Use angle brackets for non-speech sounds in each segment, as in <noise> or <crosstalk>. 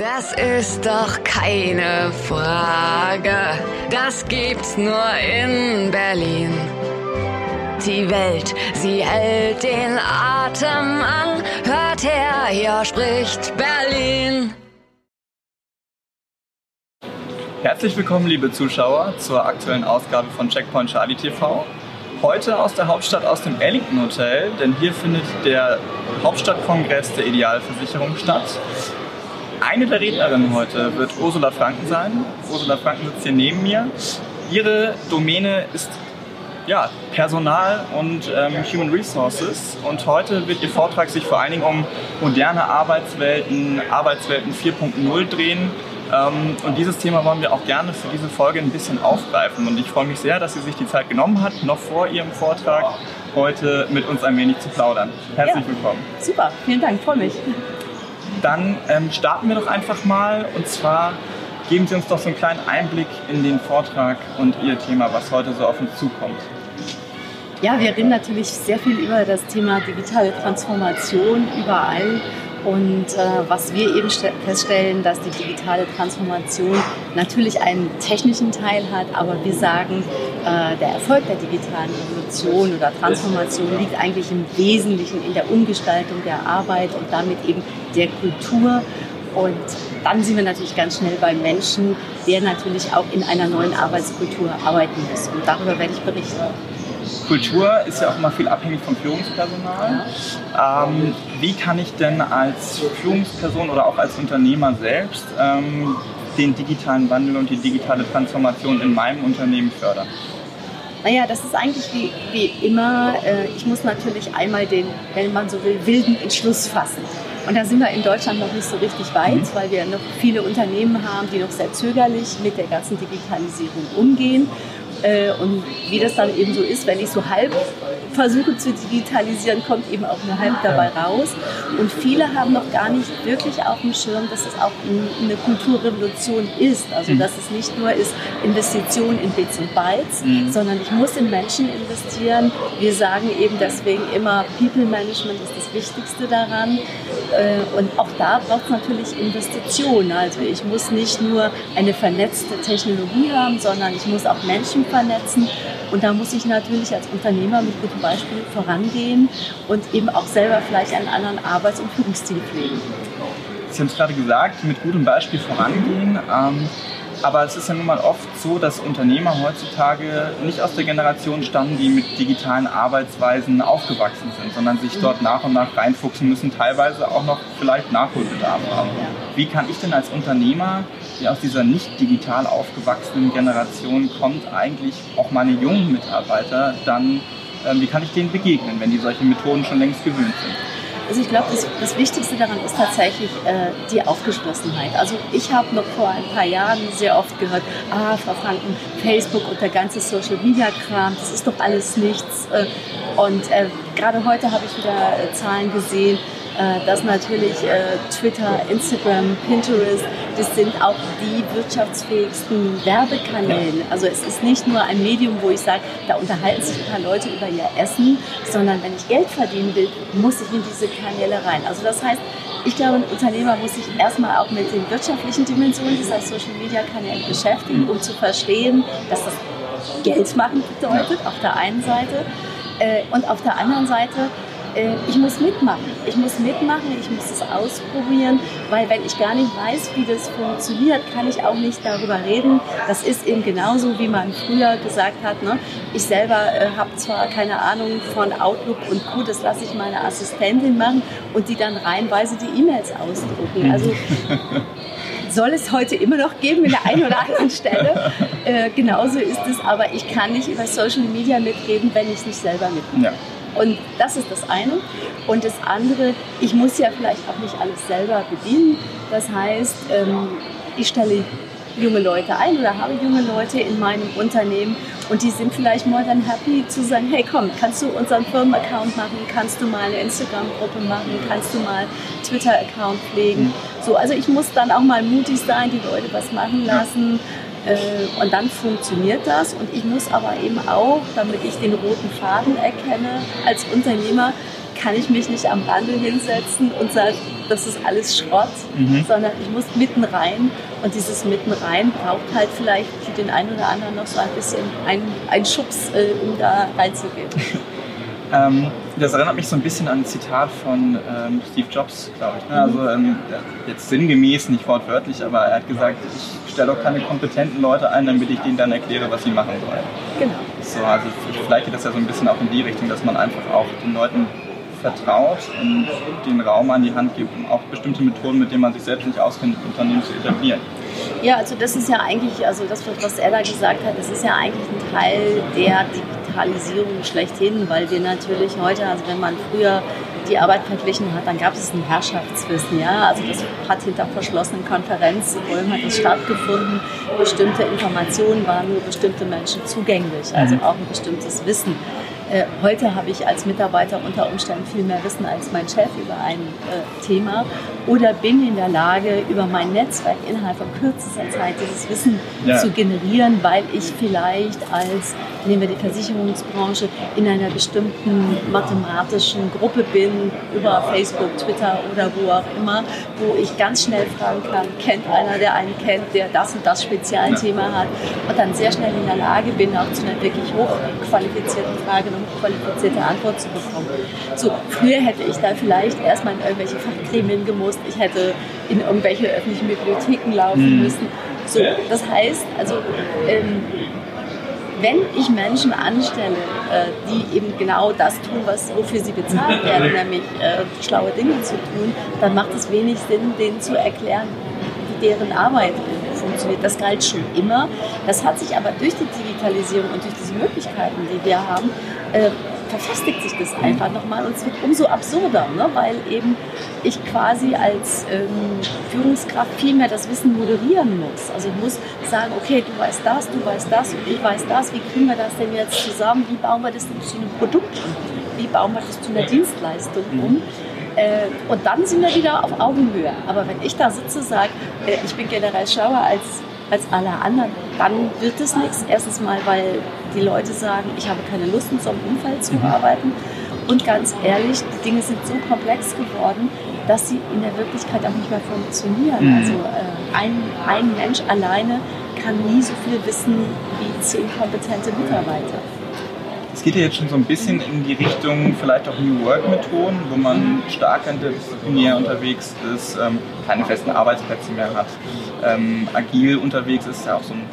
Das ist doch keine Frage. Das gibt's nur in Berlin. Die Welt, sie hält den Atem an. Hört her, hier spricht Berlin. Herzlich willkommen, liebe Zuschauer, zur aktuellen Ausgabe von Checkpoint Charlie TV. Heute aus der Hauptstadt, aus dem Ellington Hotel, denn hier findet der Hauptstadtkongress der Idealversicherung statt. Eine der Rednerinnen heute wird Ursula Franken sein. Ursula Franken sitzt hier neben mir. Ihre Domäne ist ja, Personal und ähm, Human Resources. Und heute wird Ihr Vortrag sich vor allen Dingen um moderne Arbeitswelten, Arbeitswelten 4.0 drehen. Ähm, und dieses Thema wollen wir auch gerne für diese Folge ein bisschen aufgreifen. Und ich freue mich sehr, dass sie sich die Zeit genommen hat, noch vor ihrem Vortrag heute mit uns ein wenig zu plaudern. Herzlich ja, willkommen. Super, vielen Dank, freue mich. Dann ähm, starten wir doch einfach mal und zwar geben Sie uns doch so einen kleinen Einblick in den Vortrag und Ihr Thema, was heute so auf uns zukommt. Ja, wir reden natürlich sehr viel über das Thema digitale Transformation überall. Und äh, was wir eben feststellen, dass die digitale Transformation natürlich einen technischen Teil hat, aber wir sagen, äh, der Erfolg der digitalen Revolution oder Transformation liegt eigentlich im Wesentlichen in der Umgestaltung der Arbeit und damit eben der Kultur. Und dann sind wir natürlich ganz schnell beim Menschen, der natürlich auch in einer neuen Arbeitskultur arbeiten muss. Und darüber werde ich berichten. Kultur ist ja auch immer viel abhängig vom Führungspersonal. Ähm, wie kann ich denn als Führungsperson oder auch als Unternehmer selbst ähm, den digitalen Wandel und die digitale Transformation in meinem Unternehmen fördern? Naja, das ist eigentlich wie, wie immer. Äh, ich muss natürlich einmal den, wenn man so will, wilden Entschluss fassen. Und da sind wir in Deutschland noch nicht so richtig weit, mhm. weil wir noch viele Unternehmen haben, die noch sehr zögerlich mit der ganzen Digitalisierung umgehen. Äh, und wie das dann eben so ist, wenn ich so halb versuche zu digitalisieren, kommt eben auch nur halb dabei raus. Und viele haben noch gar nicht wirklich auf dem Schirm, dass es auch eine Kulturrevolution ist. Also mhm. dass es nicht nur ist Investition in Bits und Bytes, mhm. sondern ich muss in Menschen investieren. Wir sagen eben deswegen immer, People Management ist das Wichtigste daran. Äh, und auch da braucht es natürlich Investitionen. Also ich muss nicht nur eine vernetzte Technologie haben, sondern ich muss auch Menschen vernetzen. Und da muss ich natürlich als Unternehmer mit gutem Beispiel vorangehen und eben auch selber vielleicht einen anderen Arbeits- und Führungsstil pflegen. Sie haben es gerade gesagt, mit gutem Beispiel vorangehen. Ähm aber es ist ja nun mal oft so, dass Unternehmer heutzutage nicht aus der Generation stammen, die mit digitalen Arbeitsweisen aufgewachsen sind, sondern sich dort nach und nach reinfuchsen müssen, teilweise auch noch vielleicht Nachholbedarf haben. Wie kann ich denn als Unternehmer, der aus dieser nicht digital aufgewachsenen Generation kommt, eigentlich auch meine jungen Mitarbeiter dann, äh, wie kann ich denen begegnen, wenn die solche Methoden schon längst gewöhnt sind? Also ich glaube, das, das, Wichtigste daran ist tatsächlich äh, die Aufgeschlossenheit. Also ich habe noch vor ein paar Jahren sehr oft gehört, ah, Frau Franken, Facebook und der ganze Social-Media-Kram, das ist doch alles nichts. Äh, und äh, gerade heute habe ich wieder äh, Zahlen gesehen, dass natürlich äh, Twitter, Instagram, Pinterest, das sind auch die wirtschaftsfähigsten Werbekanäle. Also es ist nicht nur ein Medium, wo ich sage, da unterhalten sich ein paar Leute über ihr Essen, sondern wenn ich Geld verdienen will, muss ich in diese Kanäle rein. Also das heißt, ich glaube, ein Unternehmer muss sich erstmal auch mit den wirtschaftlichen Dimensionen dieser Social Media Kanäle beschäftigen, um zu verstehen, dass das Geld machen bedeutet, auf der einen Seite. Äh, und auf der anderen Seite äh, ich muss mitmachen. Ich muss mitmachen, ich muss es ausprobieren, weil wenn ich gar nicht weiß, wie das funktioniert, kann ich auch nicht darüber reden. Das ist eben genauso, wie man früher gesagt hat. Ne? Ich selber äh, habe zwar keine Ahnung von Outlook und Co., das lasse ich meine Assistentin machen und die dann reihenweise die E-Mails ausdrucken. Also <laughs> soll es heute immer noch geben in der einen oder anderen Stelle. Äh, genauso ist es, aber ich kann nicht über Social Media mitreden, wenn ich es nicht selber mitmache. Ja. Und das ist das eine. Und das andere, ich muss ja vielleicht auch nicht alles selber bedienen. Das heißt, ähm, ich stelle junge Leute ein oder habe junge Leute in meinem Unternehmen und die sind vielleicht more than happy zu sagen, hey komm, kannst du unseren Firmenaccount machen, kannst du mal eine Instagram-Gruppe machen, kannst du mal Twitter-Account pflegen. So, also ich muss dann auch mal mutig sein, die Leute was machen lassen. Äh, und dann funktioniert das. Und ich muss aber eben auch, damit ich den roten Faden erkenne, als Unternehmer, kann ich mich nicht am Rande hinsetzen und sagen, das ist alles Schrott, mhm. sondern ich muss mitten rein. Und dieses mitten rein braucht halt vielleicht für den einen oder anderen noch so ein bisschen einen Schubs, äh, um da reinzugehen. <laughs> Ähm, das erinnert mich so ein bisschen an ein Zitat von ähm, Steve Jobs, glaube ich. Ne? Also ähm, jetzt sinngemäß, nicht wortwörtlich, aber er hat gesagt, ich stelle auch keine kompetenten Leute ein, damit ich denen dann erkläre, was sie machen sollen. Genau. So, also vielleicht geht das ja so ein bisschen auch in die Richtung, dass man einfach auch den Leuten vertraut und den Raum an die Hand gibt, um auch bestimmte Methoden, mit denen man sich selbst nicht auskennt, Unternehmen zu etablieren. Ja, also das ist ja eigentlich, also das, was er da gesagt hat, das ist ja eigentlich ein Teil der Digitalisierung schlechthin, weil wir natürlich heute, also wenn man früher die Arbeit verglichen hat, dann gab es ein Herrschaftswissen. Ja? Also das hat hinter verschlossenen Konferenzräumen hat das stattgefunden. Bestimmte Informationen waren nur bestimmte Menschen zugänglich, also mhm. auch ein bestimmtes Wissen. Äh, heute habe ich als Mitarbeiter unter Umständen viel mehr Wissen als mein Chef über ein äh, Thema oder bin in der Lage, über mein Netzwerk innerhalb von kürzester Zeit dieses Wissen ja. zu generieren, weil ich vielleicht als, nehmen wir die Versicherungsbranche, in einer bestimmten mathematischen Gruppe bin, über Facebook, Twitter oder wo auch immer, wo ich ganz schnell fragen kann, kennt einer, der einen kennt, der das und das Spezialthema hat und dann sehr schnell in der Lage bin, auch zu einer wirklich hochqualifizierten Frage qualifizierte Antwort zu bekommen. So, früher hätte ich da vielleicht erstmal in irgendwelche Fachgremien gemusst, ich hätte in irgendwelche öffentlichen Bibliotheken laufen mhm. müssen. So, das heißt, also ähm, wenn ich Menschen anstelle, äh, die eben genau das tun, was, wofür sie bezahlt <laughs> werden, nämlich äh, schlaue Dinge zu tun, dann macht es wenig Sinn, denen zu erklären, wie deren Arbeit funktioniert. Das galt schon immer. Das hat sich aber durch die Digitalisierung und durch diese Möglichkeiten, die wir haben, äh, verfestigt sich das einfach nochmal und es wird umso absurder, ne? weil eben ich quasi als ähm, Führungskraft viel mehr das Wissen moderieren muss. Also ich muss sagen, okay, du weißt das, du weißt das und ich weiß das, wie kriegen wir das denn jetzt zusammen, wie bauen wir das denn zu einem Produkt um, wie bauen wir das zu einer Dienstleistung um. Äh, und dann sind wir wieder auf Augenhöhe. Aber wenn ich da sitze und sage, äh, ich bin generell schlauer als als alle anderen, dann wird es nichts. Erstens mal, weil die Leute sagen, ich habe keine Lust, in so einem Umfeld zu mhm. arbeiten. Und ganz ehrlich, die Dinge sind so komplex geworden, dass sie in der Wirklichkeit auch nicht mehr funktionieren. Mhm. Also äh, ein, ein Mensch alleine kann nie so viel wissen wie zehn kompetente Mitarbeiter. Es geht ja jetzt schon so ein bisschen in die Richtung vielleicht auch New Work Methoden, wo man stark interdisziplinär unterwegs ist, ähm, keine festen Arbeitsplätze mehr hat, ähm, agil unterwegs ist, ja auch so ein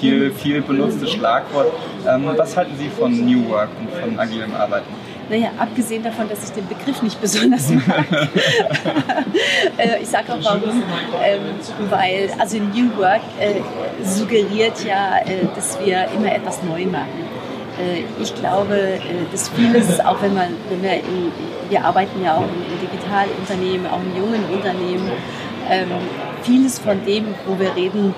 viel, viel benutztes Schlagwort. Ähm, was halten Sie von New Work und von agilem Arbeiten? Naja, abgesehen davon, dass ich den Begriff nicht besonders mag. <laughs> äh, ich sage auch warum. Ähm, weil also New Work äh, suggeriert ja, äh, dass wir immer etwas neu machen. Äh, ich glaube, dass vieles, auch wenn, man, wenn wir, in, wir arbeiten ja auch in, Digitalunternehmen, auch in jungen Unternehmen, ähm, vieles von dem, wo wir reden,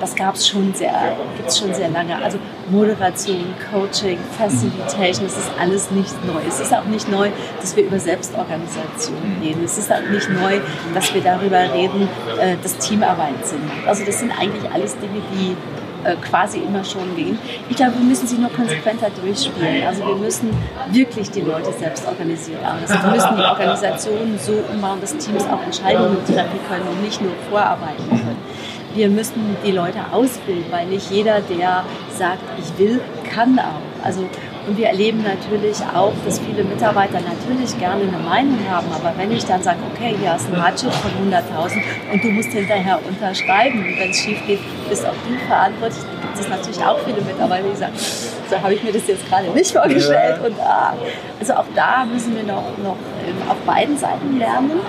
das gab es schon sehr, gibt es schon sehr lange. Also Moderation, Coaching, Facilitation, das ist alles nicht neu. Es ist auch nicht neu, dass wir über Selbstorganisation reden. Es ist auch nicht neu, dass wir darüber reden, dass Teamarbeit sind. Also das sind eigentlich alles Dinge, die äh, quasi immer schon gehen. Ich glaube, wir müssen sie nur konsequenter durchspielen. Also wir müssen wirklich die Leute selbst organisiert arbeiten. Wir müssen die Organisationen so umbauen, dass Teams auch Entscheidungen treffen können und nicht nur vorarbeiten können. Wir müssen die Leute ausbilden, weil nicht jeder, der sagt, ich will, kann auch. Also und wir erleben natürlich auch, dass viele Mitarbeiter natürlich gerne eine Meinung haben. Aber wenn ich dann sage, okay, hier hast du ein Budget von 100.000 und du musst hinterher unterschreiben und wenn es schief geht, bist auch du verantwortlich, dann gibt es natürlich auch viele Mitarbeiter, die sagen, so habe ich mir das jetzt gerade nicht vorgestellt. Und, ah, also auch da müssen wir noch, noch auf beiden Seiten lernen.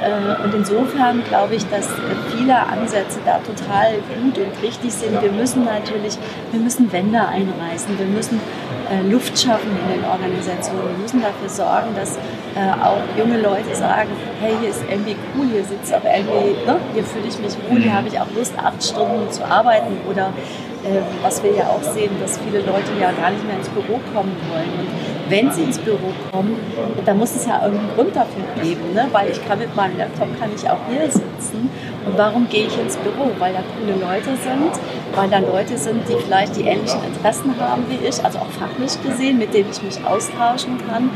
Äh, und insofern glaube ich, dass viele Ansätze da total gut und richtig sind. Wir müssen natürlich, wir müssen Wände einreißen, wir müssen äh, Luft schaffen in den Organisationen, wir müssen dafür sorgen, dass äh, auch junge Leute sagen, hey, hier ist irgendwie cool, hier sitzt auch irgendwie, ne? hier fühle ich mich wohl, hier habe ich auch Lust, acht Stunden zu arbeiten oder was wir ja auch sehen, dass viele Leute ja gar nicht mehr ins Büro kommen wollen. Und wenn sie ins Büro kommen, dann muss es ja irgendeinen Grund dafür geben, ne? weil ich kann mit meinem Laptop kann ich auch hier sitzen. Und warum gehe ich ins Büro? Weil da coole Leute sind, weil da Leute sind, die vielleicht die ähnlichen Interessen haben wie ich, also auch fachlich gesehen, mit denen ich mich austauschen kann,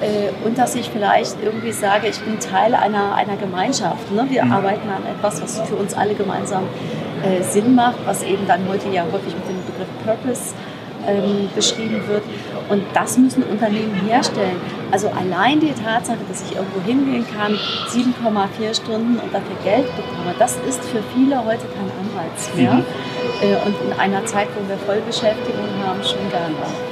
äh, und dass ich vielleicht irgendwie sage, ich bin Teil einer, einer Gemeinschaft. Ne? Wir mhm. arbeiten an etwas, was für uns alle gemeinsam äh, Sinn macht, was eben dann heute ja häufig mit dem Begriff Purpose ähm, beschrieben wird. Und das müssen Unternehmen herstellen. Also allein die Tatsache, dass ich irgendwo hingehen kann, 7,4 Stunden und dafür Geld bekomme, das ist für viele heute kein Anreiz mehr. Mhm. Äh, und in einer Zeit, wo wir Vollbeschäftigung haben, schon gar nicht.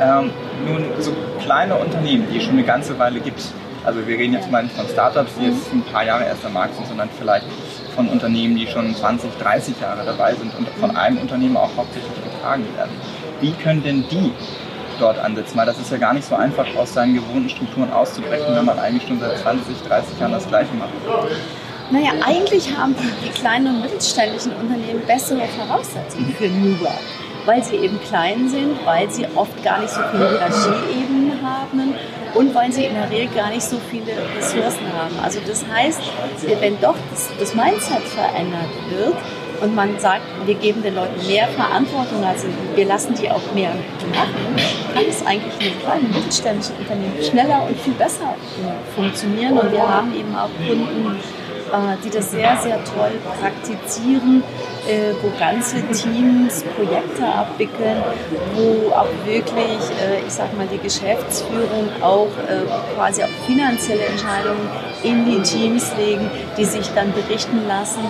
Ähm, nun, so kleine Unternehmen, die es schon eine ganze Weile gibt, also wir reden jetzt mal nicht von Startups, die jetzt ein paar Jahre erst am Markt sind, sondern vielleicht von Unternehmen, die schon 20, 30 Jahre dabei sind und von einem Unternehmen auch hauptsächlich getragen werden. Wie können denn die dort ansetzen? Weil das ist ja gar nicht so einfach, aus seinen gewohnten Strukturen auszubrechen, wenn man eigentlich schon seit 20, 30 Jahren das Gleiche macht. Naja, eigentlich haben die, kleinen und mittelständischen Unternehmen bessere Voraussetzungen für New Work weil sie eben klein sind, weil sie oft gar nicht so viele Hierarchieebenen haben und weil sie in der Regel gar nicht so viele Ressourcen haben. Also das heißt, wenn doch das, das Mindset verändert wird, und man sagt, wir geben den Leuten mehr Verantwortung, also wir lassen die auch mehr machen, kann es eigentlich in kleinen mittelständischen Unternehmen schneller und viel besser funktionieren. Und wir haben eben auch Kunden, die das sehr, sehr toll praktizieren, äh, wo ganze Teams Projekte abwickeln, wo auch wirklich, äh, ich sag mal, die Geschäftsführung auch quasi auch finanzielle Entscheidungen in die Teams legen, die sich dann berichten lassen.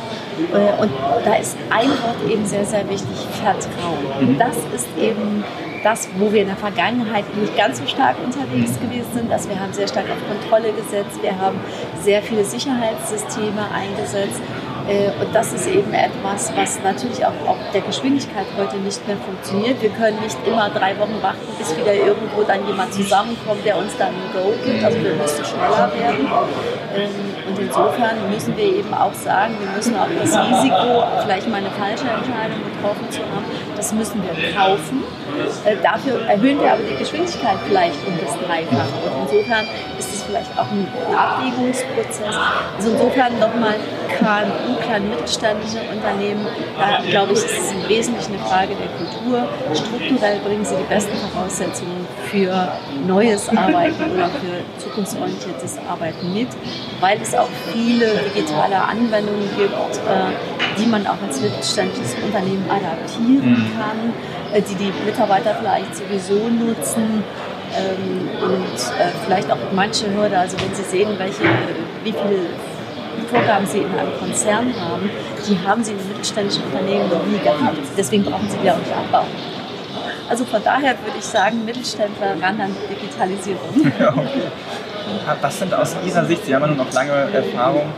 Und da ist ein Wort eben sehr, sehr wichtig, Vertrauen. Und mhm. das ist eben das, wo wir in der Vergangenheit nicht ganz so stark unterwegs gewesen sind. Also wir haben sehr stark auf Kontrolle gesetzt, wir haben sehr viele Sicherheitssysteme eingesetzt. Äh, und das ist eben etwas, was natürlich auch auf der Geschwindigkeit heute nicht mehr funktioniert. Wir können nicht immer drei Wochen warten, bis wieder irgendwo dann jemand zusammenkommt, der uns dann ein Go gibt. Also wir müssen schneller werden. Ähm, und insofern müssen wir eben auch sagen, wir müssen auch das Risiko, vielleicht mal eine falsche Entscheidung getroffen zu haben, das müssen wir kaufen. Äh, dafür erhöhen wir aber die Geschwindigkeit vielleicht um das Dreifache. Und insofern ist es vielleicht auch ein Abwägungsprozess. Also insofern nochmal KMU, kleine mittelständische Unternehmen, da glaube ich, ist es im Wesentlichen eine Frage der Kultur. Strukturell bringen sie die besten Voraussetzungen für neues Arbeiten oder für zukunftsorientiertes Arbeiten mit, weil es auch viele digitale Anwendungen gibt, äh, die man auch als mittelständisches Unternehmen adaptieren mhm. kann, äh, die die Mitarbeiter vielleicht sowieso nutzen ähm, und äh, vielleicht auch manche Hürde, also wenn Sie sehen, welche, wie viele Vorgaben Sie in einem Konzern haben, die haben Sie in mittelständischen Unternehmen noch nie gehabt. Deswegen brauchen Sie die auch nicht abbauen. Also von daher würde ich sagen, Mittelständler ran an Digitalisierung. <laughs> Ja, okay. Was sind aus Ihrer Sicht, Sie haben ja nun noch lange Erfahrung,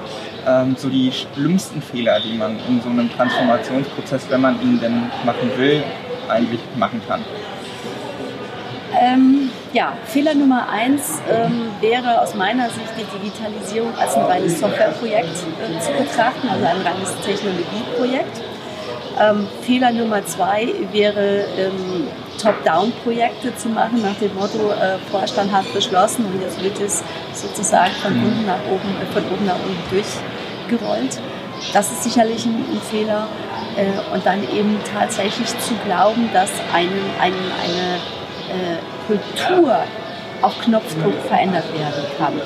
ähm, so die schlimmsten Fehler, die man in so einem Transformationsprozess, wenn man ihn denn machen will, eigentlich machen kann? Ähm, ja, Fehler Nummer eins ähm, wäre aus meiner Sicht die Digitalisierung als ein reines Softwareprojekt äh, zu betrachten, also ein reines Technologieprojekt. Ähm, Fehler Nummer zwei wäre ähm, Top-Down-Projekte zu machen, nach dem Motto, äh, Vorstand hat beschlossen und jetzt wird es sozusagen von mhm. unten nach oben, äh, von oben nach unten durchgerollt. Das ist sicherlich ein, ein Fehler. Äh, und dann eben tatsächlich zu glauben, dass einen, einen, eine äh, Kultur auf Knopfdruck verändert werden kann.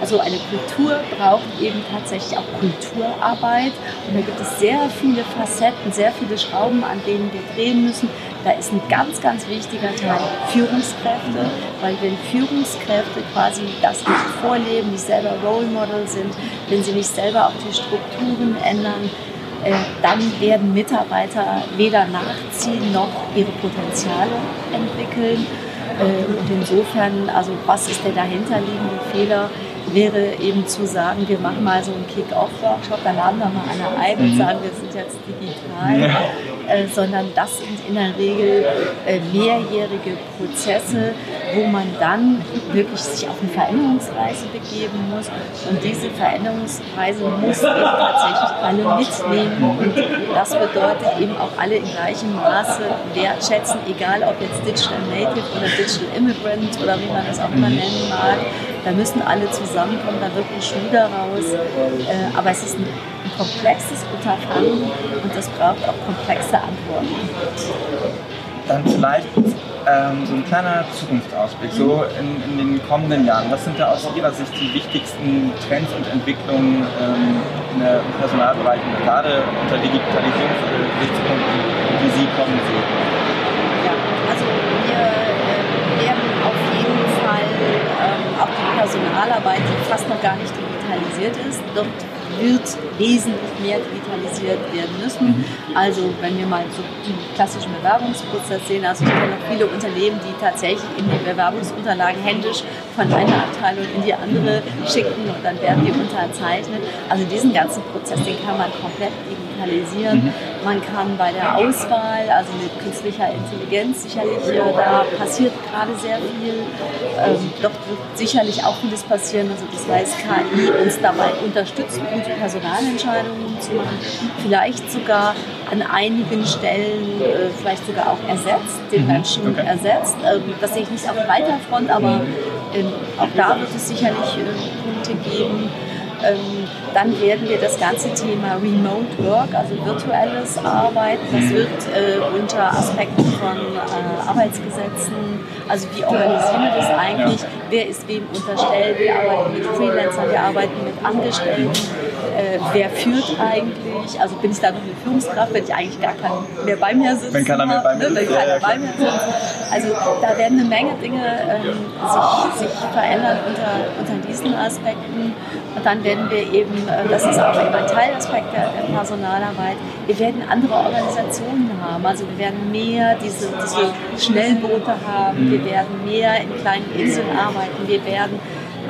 Also eine Kultur braucht eben tatsächlich auch Kulturarbeit. Und da gibt es sehr viele Facetten, sehr viele Schrauben, an denen wir drehen müssen. Da ist ein ganz, ganz wichtiger Teil Führungskräfte, weil wenn Führungskräfte quasi das nicht vorleben, nicht selber Role Model sind, wenn sie nicht selber auch die Strukturen ändern, äh, dann werden Mitarbeiter weder nachziehen noch ihre Potenziale entwickeln. Äh, und insofern, also was ist der dahinterliegende Fehler? Wäre eben zu sagen, wir machen mal so einen Kick-Off-Workshop, da laden wir mal einer ein und mhm. sagen, wir sind jetzt digital, ja. äh, sondern das sind in der Regel äh, mehrjährige Prozesse, wo man dann wirklich sich auf eine Veränderungsreise begeben muss und diese Veränderungsreise muss eben tatsächlich alle mitnehmen und das bedeutet eben auch alle in gleichem Maße wertschätzen, egal ob jetzt Digital Native oder Digital Immigrant oder wie man das auch immer nennen mag. Da müssen alle zusammenkommen, da wird ein Schuh daraus. Äh, aber es ist ein, ein komplexes Unterfangen und das braucht auch komplexe Antworten. dann vielleicht ähm, so ein kleiner Zukunftsausblick, so in, in, den kommenden Jahren. Was sind da aus Ihrer Sicht die wichtigsten Trends und Entwicklungen ähm, in der Personalbereich gerade unter Digitalisierungsgesichtspunkten, die Sie kommen sehen? Ja, also wir äh, werden auf jeden Fall ähm, auch die Personalarbeit, die fast noch gar nicht digitalisiert ist, dort wird wesentlich mehr digitalisiert werden müssen. Mhm. Also wenn wir mal so den klassischen Bewerbungsprozess sehen, also ich kenne noch viele Unternehmen, die tatsächlich in die Bewerbungsunterlagen händisch von einer Abteilung in die andere schicken und dann werden die unterzeichnet. Also diesen ganzen Prozess, den kann man komplett digitalisieren. Mhm. Man kann bei der Auswahl, also mit künstlicher Intelligenz sicherlich, äh, da passiert gerade sehr viel. Ähm, dort wird sicherlich auch vieles passieren. Also das heißt, KI uns dabei unterstützt, gute Personalentscheidungen zu machen. Vielleicht sogar an einigen Stellen äh, vielleicht sogar auch ersetzt, den mhm. Menschen okay. ersetzt. Ähm, das sehe ich nicht auf breiter Front, aber ähm, auch da wird es sicherlich äh, Punkte geben, dann werden wir das ganze Thema Remote Work, also virtuelles Arbeiten, das wird äh, unter Aspekten von äh, Arbeitsgesetzen, also wie organisieren wir das eigentlich, wer ist wem unterstellt, wir arbeiten mit Freelancern, wir arbeiten mit Angestellten, äh, wer führt eigentlich, also bin ich da noch eine Führungskraft, wenn ich eigentlich gar keinen mehr bei mir sitze. Wenn keiner mehr bei mir ne, sitzt. Ja, ja, bei mir sitzt. Also da werden eine Menge Dinge ähm, sich, sich verändern unter, unter diesen Aspekten und dann werden wir eben, äh, das ist auch ein Teilaspekt der, Personalarbeit, wir werden andere Organisationen haben. Also wir werden mehr diese, diese Schnellboote haben, wir werden mehr in kleinen Inseln arbeiten, wir werden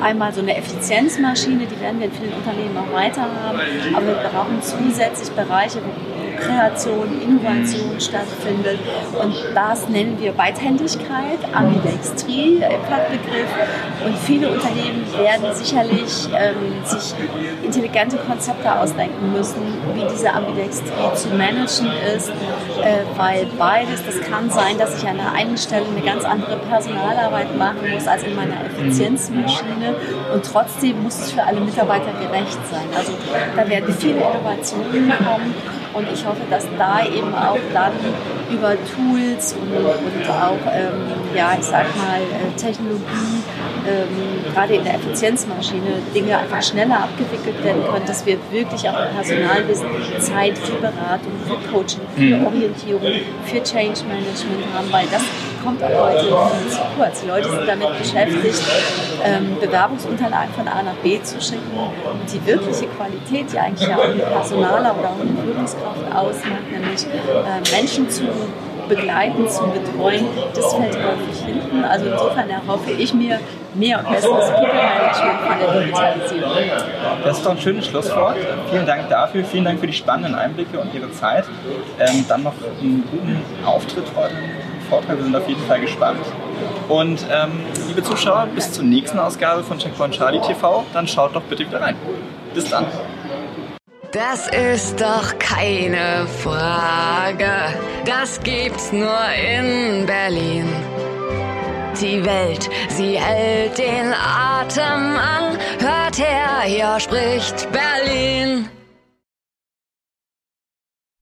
einmal so eine Effizienzmaschine, die werden wir in vielen Unternehmen auch weiter haben, aber wir brauchen zusätzlich Bereiche, wo Kreation, Innovation stattfindet. Und das nennen wir Beidhändigkeit, Ambidextrie im Fachbegriff. Und viele Unternehmen werden sicherlich ähm, sich intelligente Konzepte ausdenken müssen, wie diese Ambidextrie zu managen ist, äh, weil beides, das kann sein, dass ich an der einen Stelle eine ganz andere Personalarbeit machen muss als in meiner Effizienzmaschine und trotzdem muss es für alle Mitarbeiter gerecht sein. Also da werden viele Innovationen kommen und ich hoffe, dass da eben auch dann über Tools und, und auch, ähm, ja, ich sag mal, äh, Technologie, ähm, gerade in der Effizienzmaschine, Dinge einfach schneller abgewickelt werden können, dass wir wirklich auch im Personalwissen Zeit für Beratung, für Coaching, für mhm. Orientierung, für Change Management haben, weil das kommt auch heute viel zu kurz. Die Leute sind damit beschäftigt, ähm, Bewerbungsunterlagen von A nach B zu schicken. Und die wirkliche Qualität, die eigentlich ja auch ein Personaler oder auch eine Führungskraft ausmacht, nämlich äh, Menschen zu begleiten, zu betreuen, das fällt häufig hinten. Also insofern erhoffe ich mir mehr und besseres People-Management von der Digitalisierung. Das ist doch ein schönes Schlusswort. Vielen Dank dafür, vielen Dank für die spannenden Einblicke und Ihre Zeit. Ähm, dann noch einen guten Auftritt heute Vortrag. Wir sind auf jeden Fall gespannt. Und ähm, liebe Zuschauer, bis zur nächsten Ausgabe von Checkpoint Charlie TV. Dann schaut doch bitte wieder rein. Bis dann. Das ist doch keine Frage. Das gibt's nur in Berlin. Die Welt, sie hält den Atem an. Hört her, hier spricht Berlin.